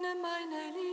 öffne meine Liebe.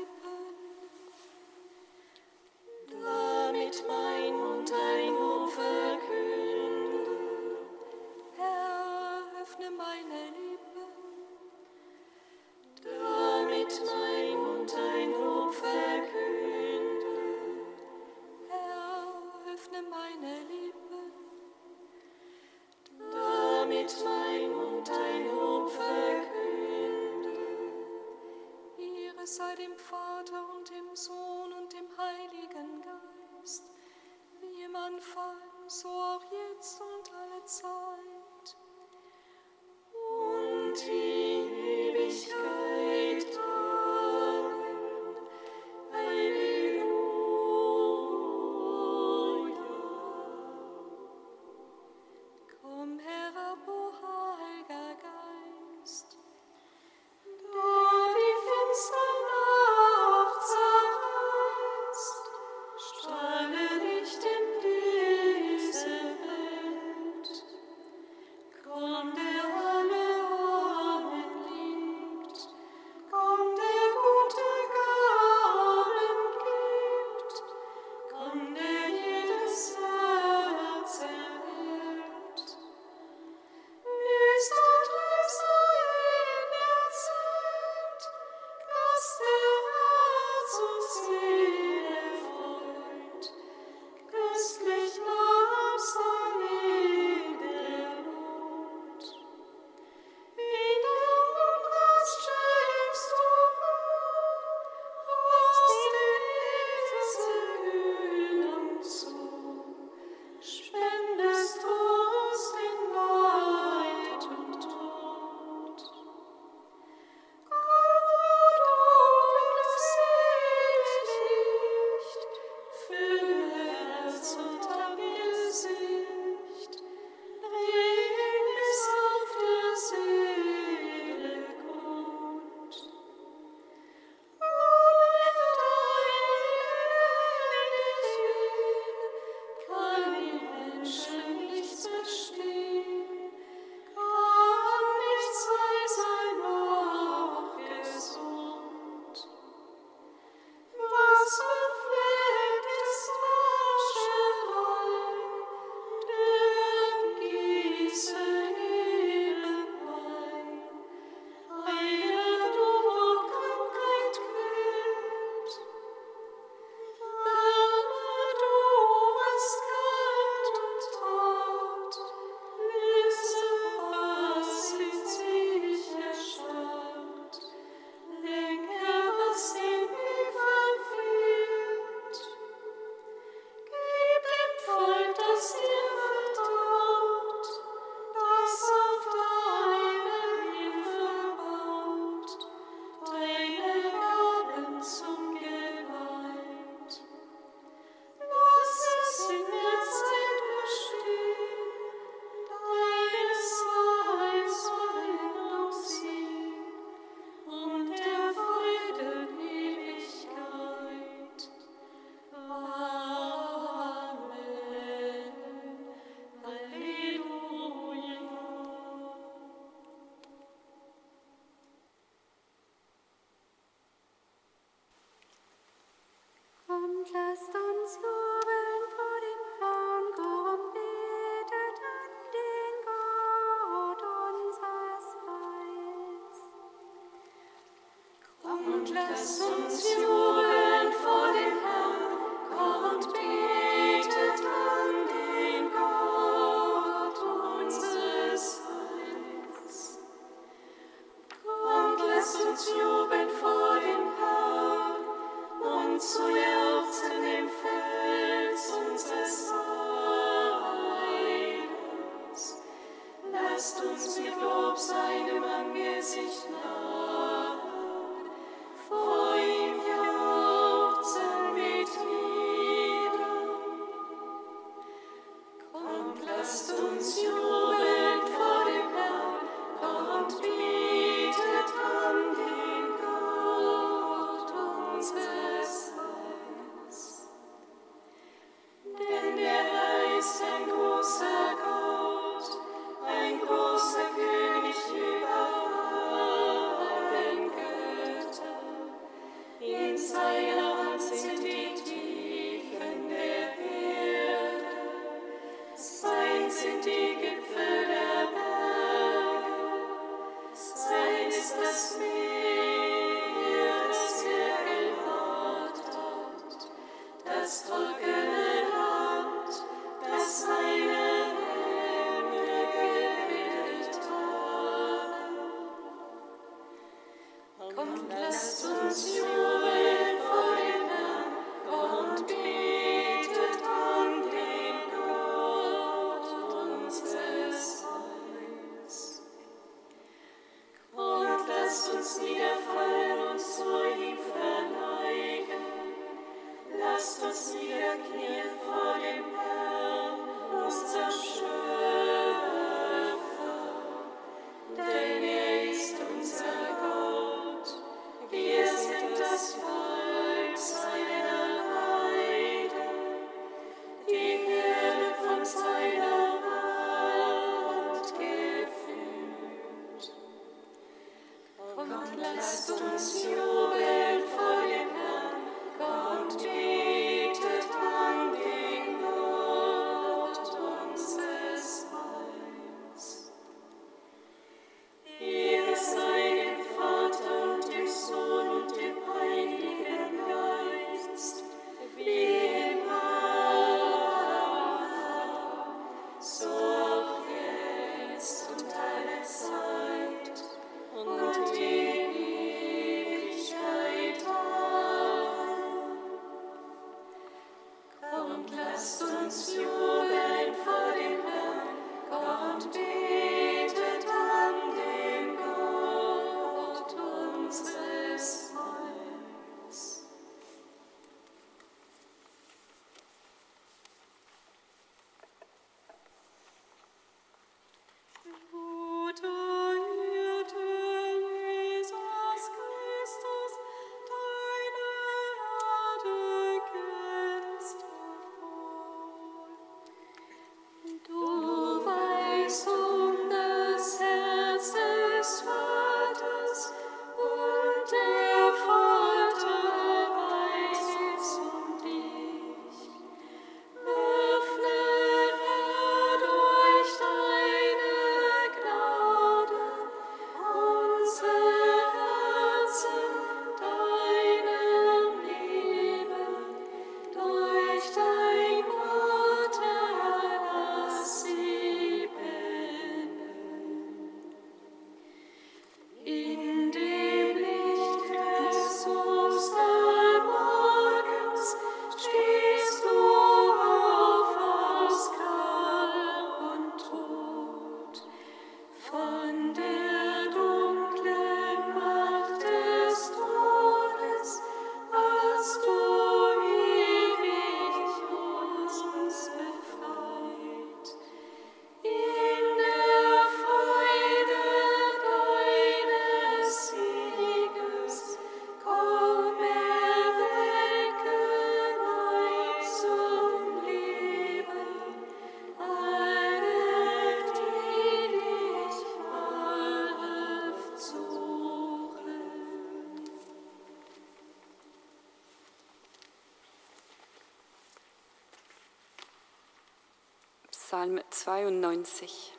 presence you 92.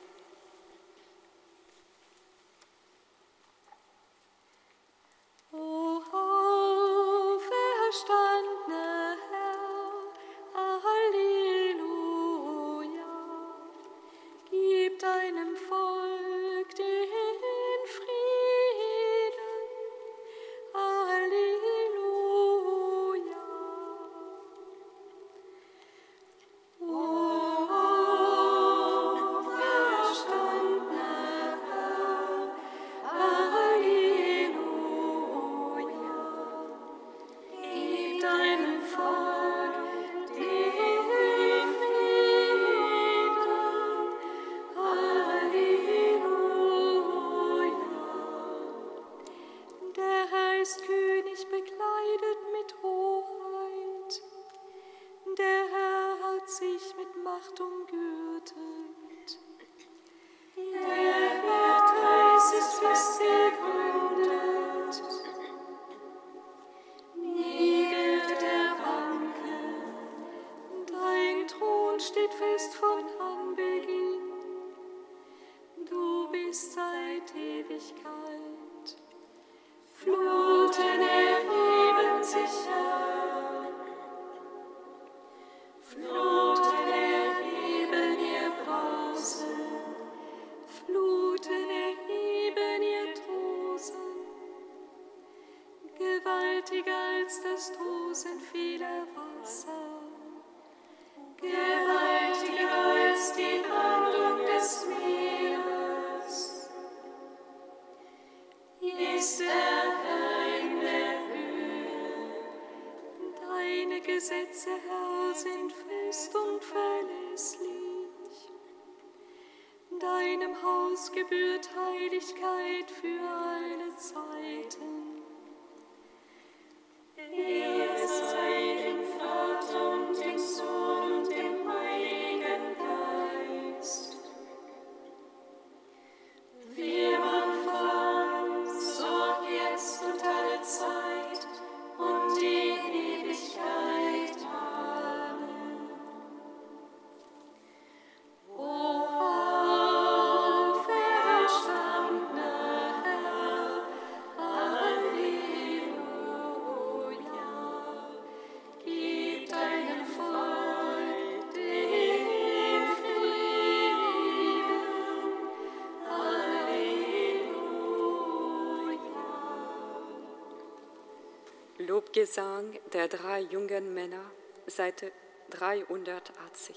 Lobgesang der drei jungen Männer, Seite 380.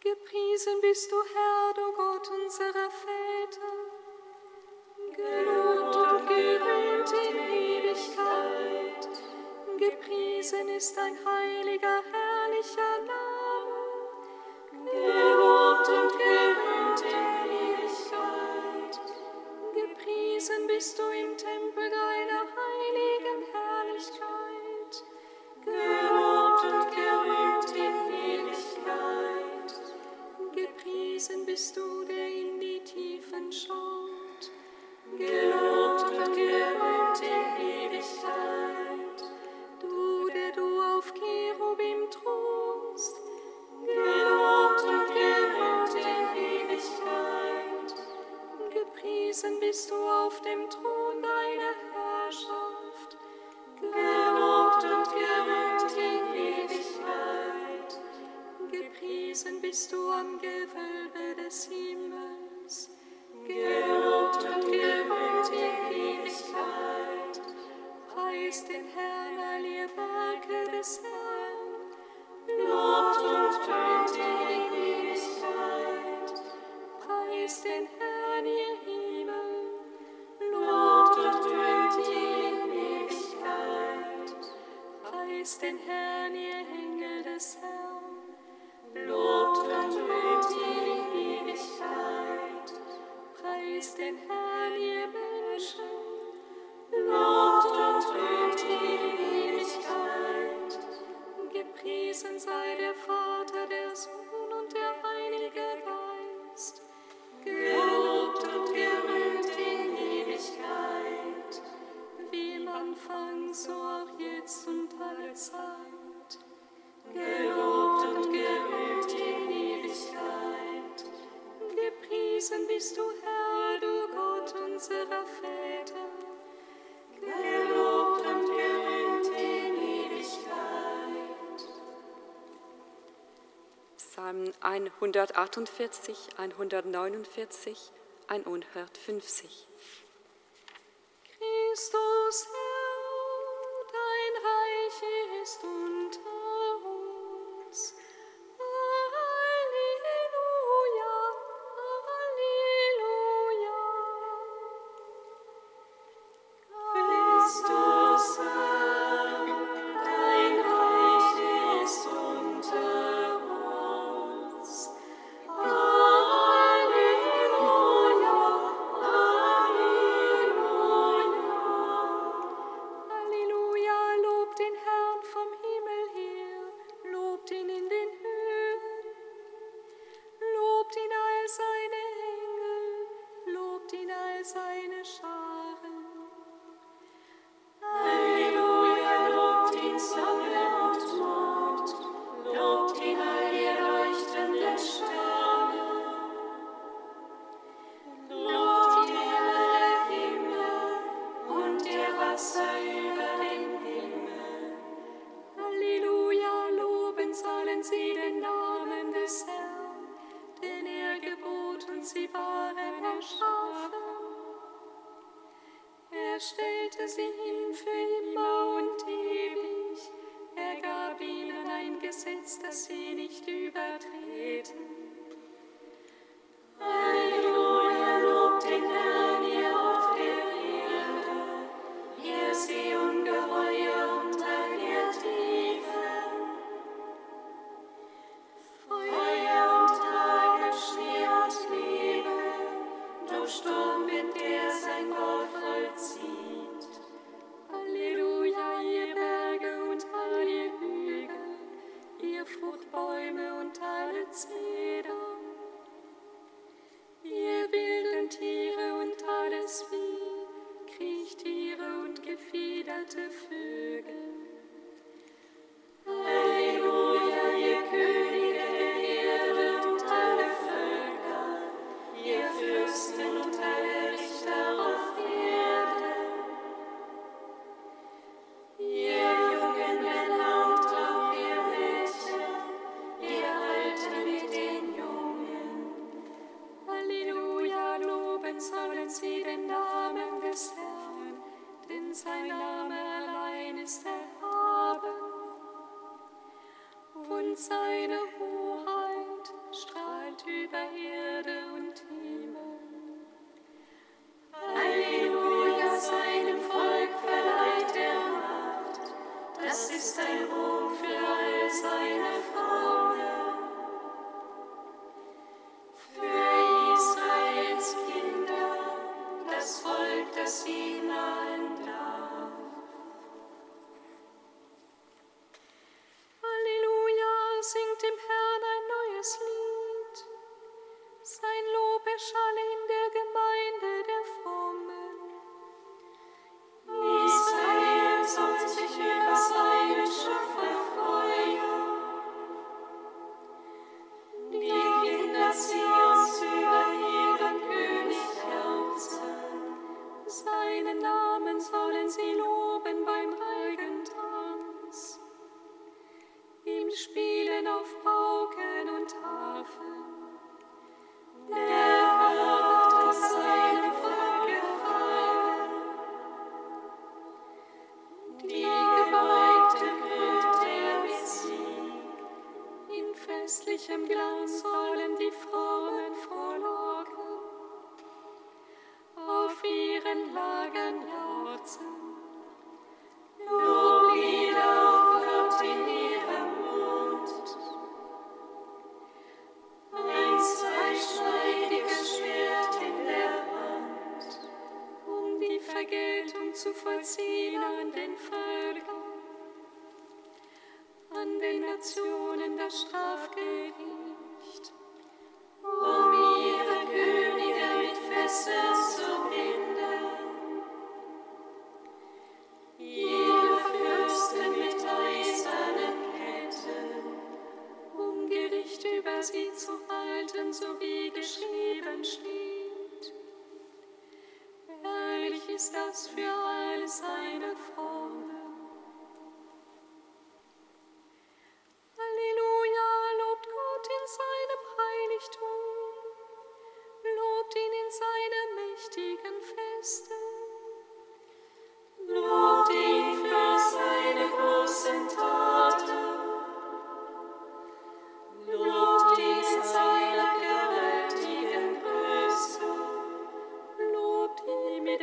Gepriesen bist du, Herr, du Gott unserer Väter, gelobt und gerührt in Ewigkeit. Gepriesen ist dein heiliger 148, 149, 150. Gesetz, das sie nicht übertreten. über ihr. klagen jauchzen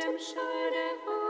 dem skjødet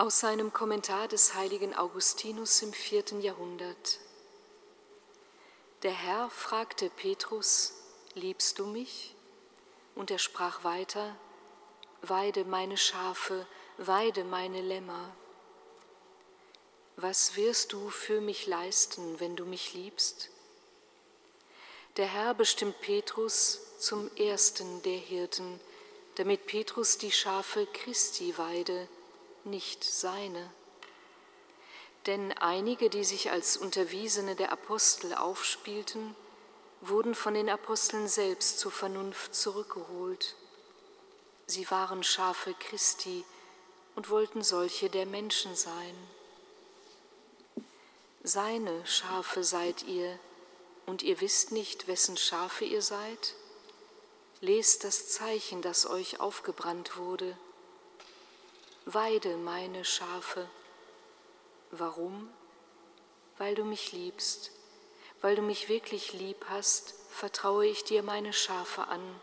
Aus seinem Kommentar des heiligen Augustinus im vierten Jahrhundert. Der Herr fragte Petrus, liebst du mich? Und er sprach weiter, weide meine Schafe, weide meine Lämmer. Was wirst du für mich leisten, wenn du mich liebst? Der Herr bestimmt Petrus zum ersten der Hirten, damit Petrus die Schafe Christi weide, nicht seine. Denn einige, die sich als Unterwiesene der Apostel aufspielten, wurden von den Aposteln selbst zur Vernunft zurückgeholt. Sie waren Schafe Christi und wollten solche der Menschen sein. Seine Schafe seid ihr, und ihr wisst nicht, wessen Schafe ihr seid? Lest das Zeichen, das euch aufgebrannt wurde weide meine Schafe. Warum? Weil du mich liebst. Weil du mich wirklich lieb hast, vertraue ich dir meine Schafe an.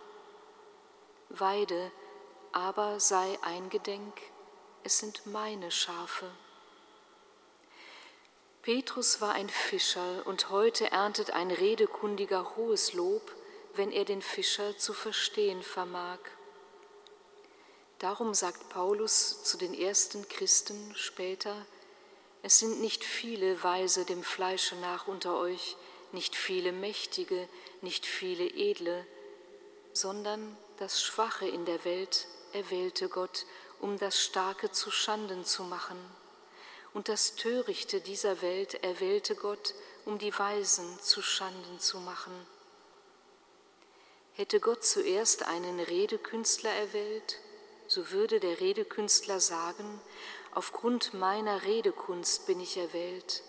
Weide, aber sei eingedenk, es sind meine Schafe. Petrus war ein Fischer und heute erntet ein Redekundiger hohes Lob, wenn er den Fischer zu verstehen vermag. Darum sagt Paulus zu den ersten Christen später, es sind nicht viele Weise dem Fleische nach unter euch, nicht viele Mächtige, nicht viele Edle, sondern das Schwache in der Welt erwählte Gott, um das Starke zu Schanden zu machen. Und das Törichte dieser Welt erwählte Gott, um die Weisen zu Schanden zu machen. Hätte Gott zuerst einen Redekünstler erwählt, so würde der Redekünstler sagen, aufgrund meiner Redekunst bin ich erwählt.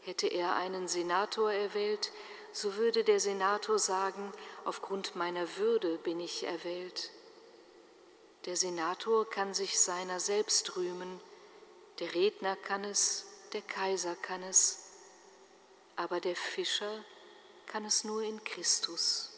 Hätte er einen Senator erwählt, so würde der Senator sagen, aufgrund meiner Würde bin ich erwählt. Der Senator kann sich seiner selbst rühmen, der Redner kann es, der Kaiser kann es, aber der Fischer kann es nur in Christus.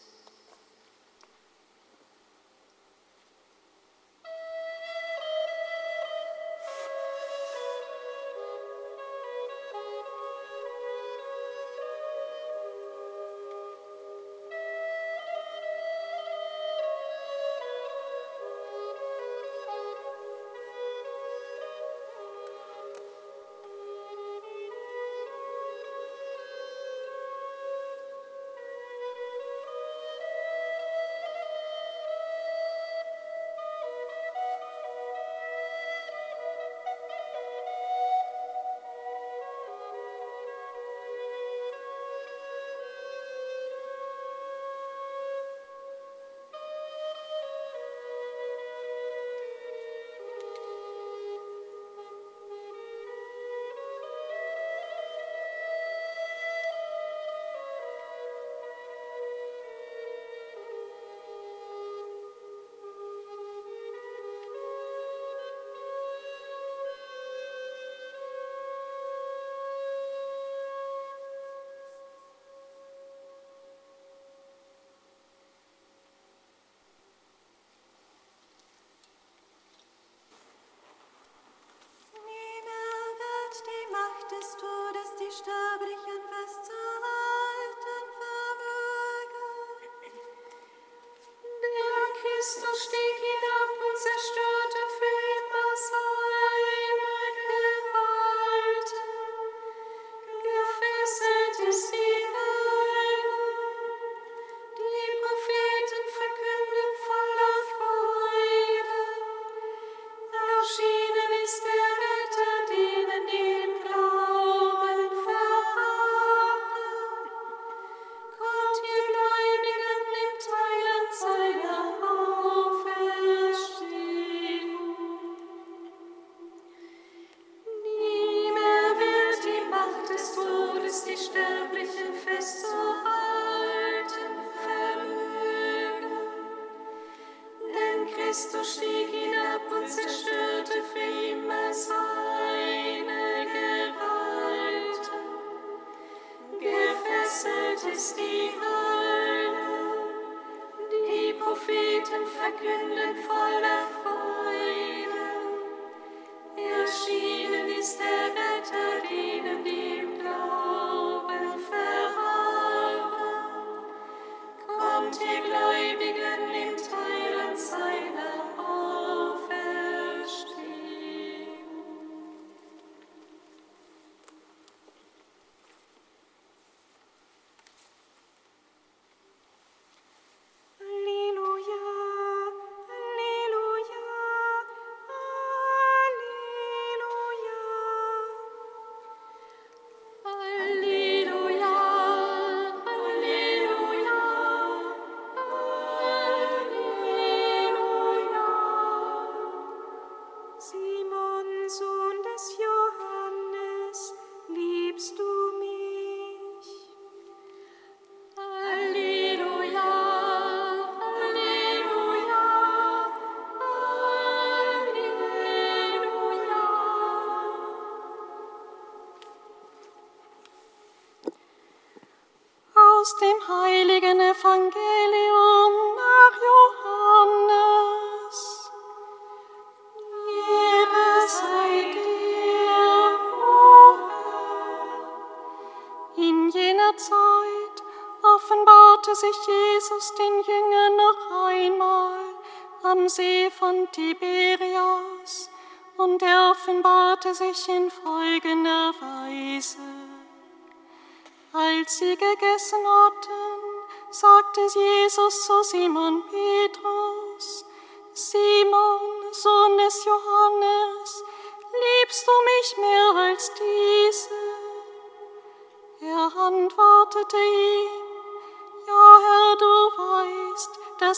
möchtest du, dass die sterblichen Christus stieg hinab und zerstörte für immer seine Gewalt. Gefesselt ist die Hölle, die Propheten verkünden voller Freude. Erschienen ist der Retter denen, die im Glauben verharren. Kommt ihr Glauben den Jüngern noch einmal am See von Tiberias und er offenbarte sich in folgender Weise. Als sie gegessen hatten, sagte Jesus zu Simon Petrus, Simon, Sohn des Johannes, liebst du mich mehr als diese? Er antwortete ihm,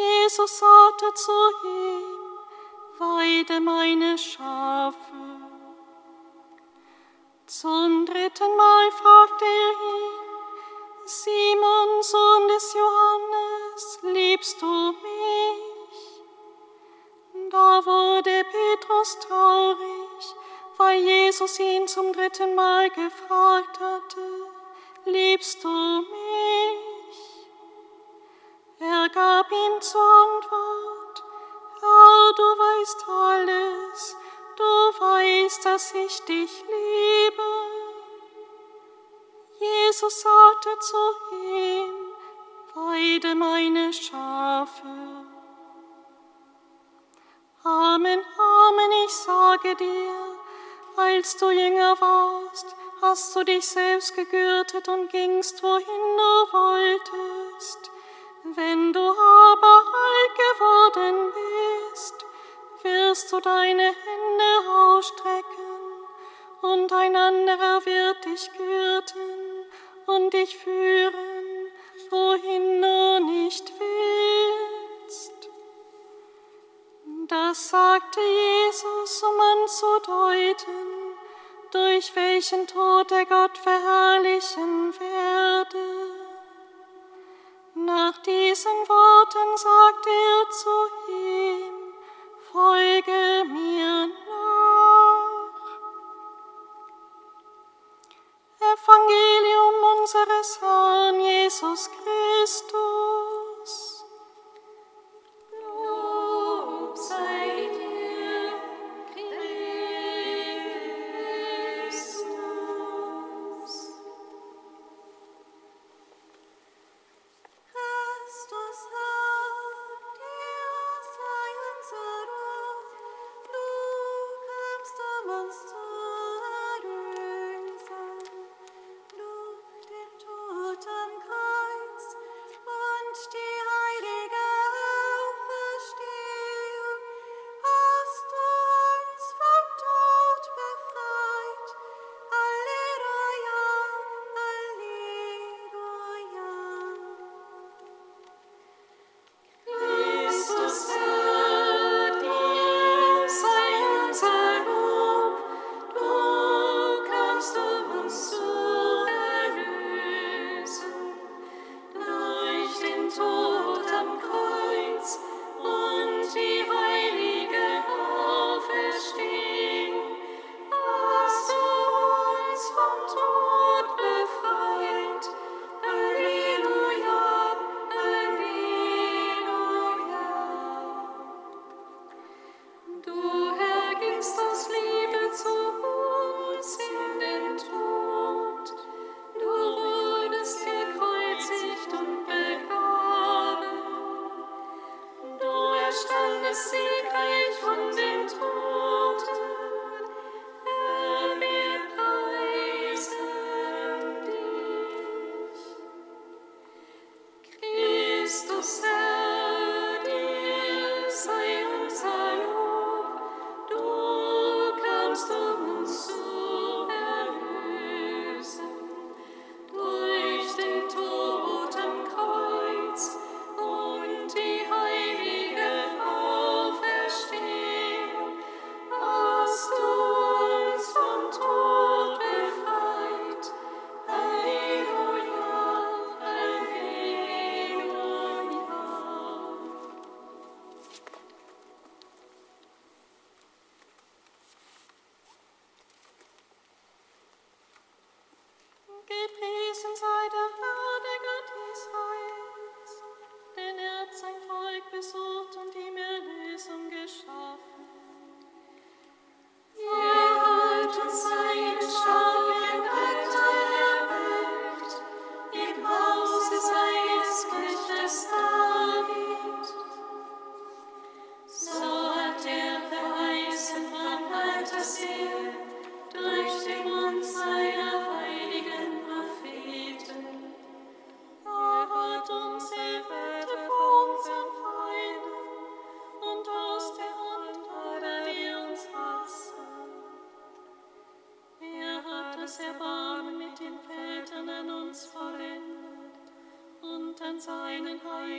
Jesus sagte zu ihm, Weide meine Schafe. Zum dritten Mal fragte er ihn, Simon, Sohn des Johannes, liebst du mich? Da wurde Petrus traurig, weil Jesus ihn zum dritten Mal gefragt hatte, liebst du mich? Gab ihm zur Antwort, Herr, du weißt alles, du weißt, dass ich dich liebe. Jesus sagte zu ihm, Weide meine Schafe. Amen, Amen, ich sage dir, als du jünger warst, hast du dich selbst gegürtet und gingst, wohin du wolltest. Wenn du aber alt geworden bist, wirst du deine Hände ausstrecken, und ein anderer wird dich gürten und dich führen, wohin du nicht willst. Das sagte Jesus, um anzudeuten, durch welchen Tod er Gott verherrlichen werde. Nach diesen Worten sagte er zu ihm, Folge mir nach. Evangelium unseres Herrn Jesus Christus.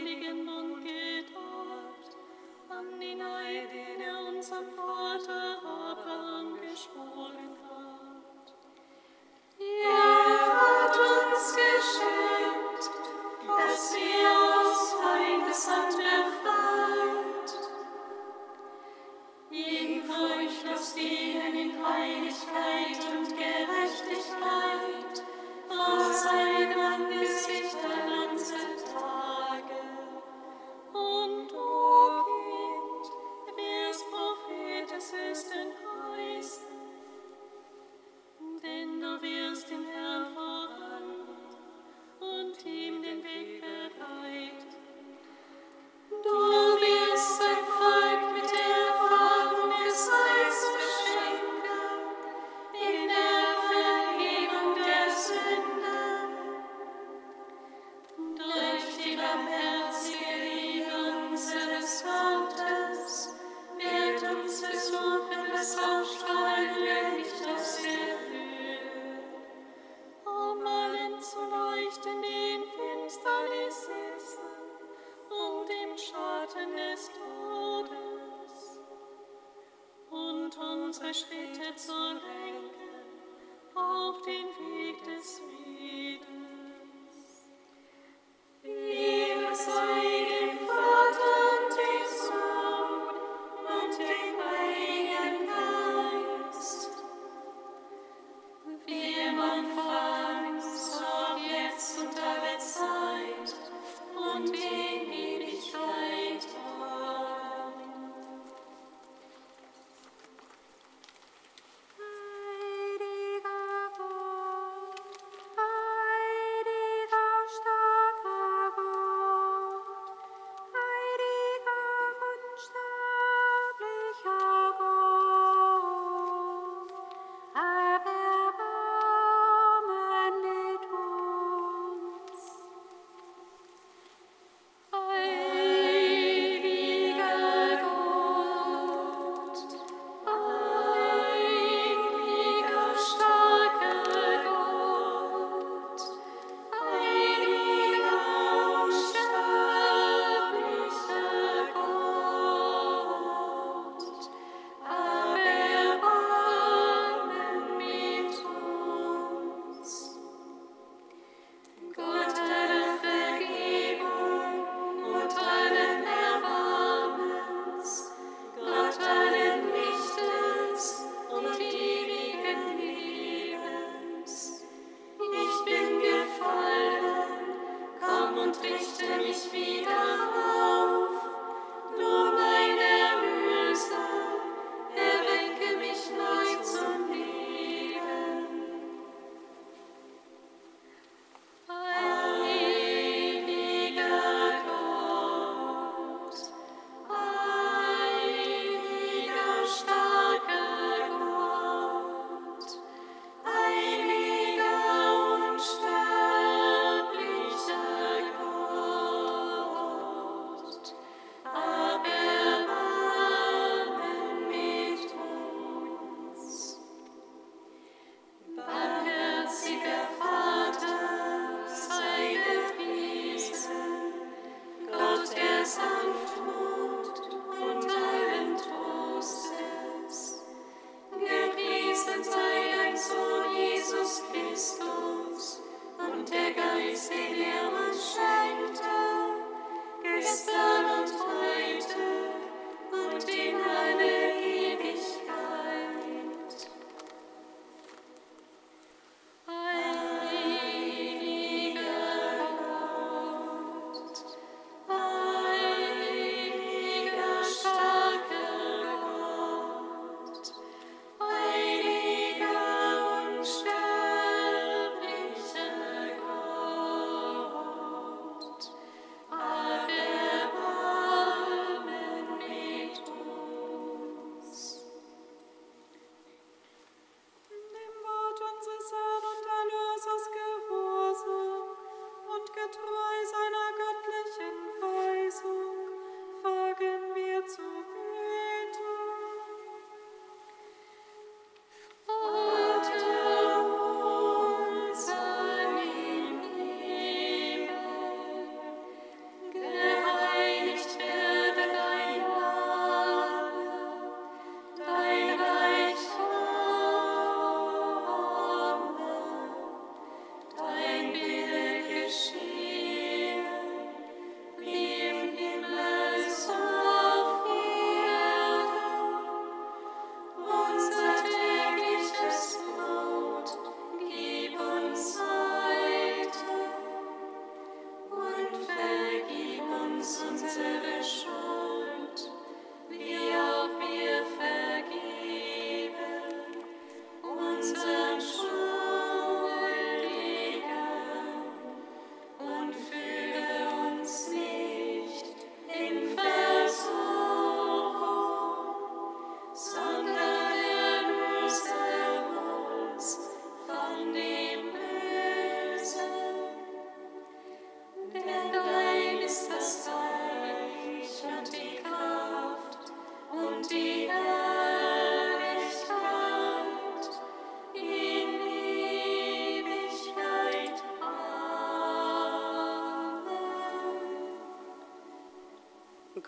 Und getraut an den Neid, den er unserem Vater Abraham geschworen hat. Er hat uns geschickt, dass wir aus Feindeshand befreit. Jeden Furchschluss dienen in Heiligkeit und Gerechtigkeit vor seinem Angesicht allein. trust in him. unsere Schritte zu lenken auf den Weg des Lebens.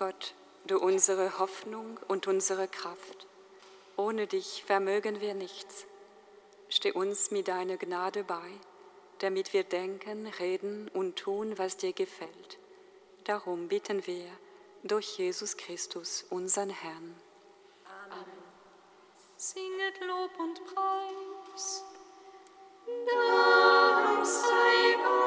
Gott, du unsere Hoffnung und unsere Kraft. Ohne dich vermögen wir nichts. Steh uns mit deiner Gnade bei, damit wir denken, reden und tun, was dir gefällt. Darum bitten wir durch Jesus Christus, unseren Herrn. Amen. Singet Lob und Preis. Dank sei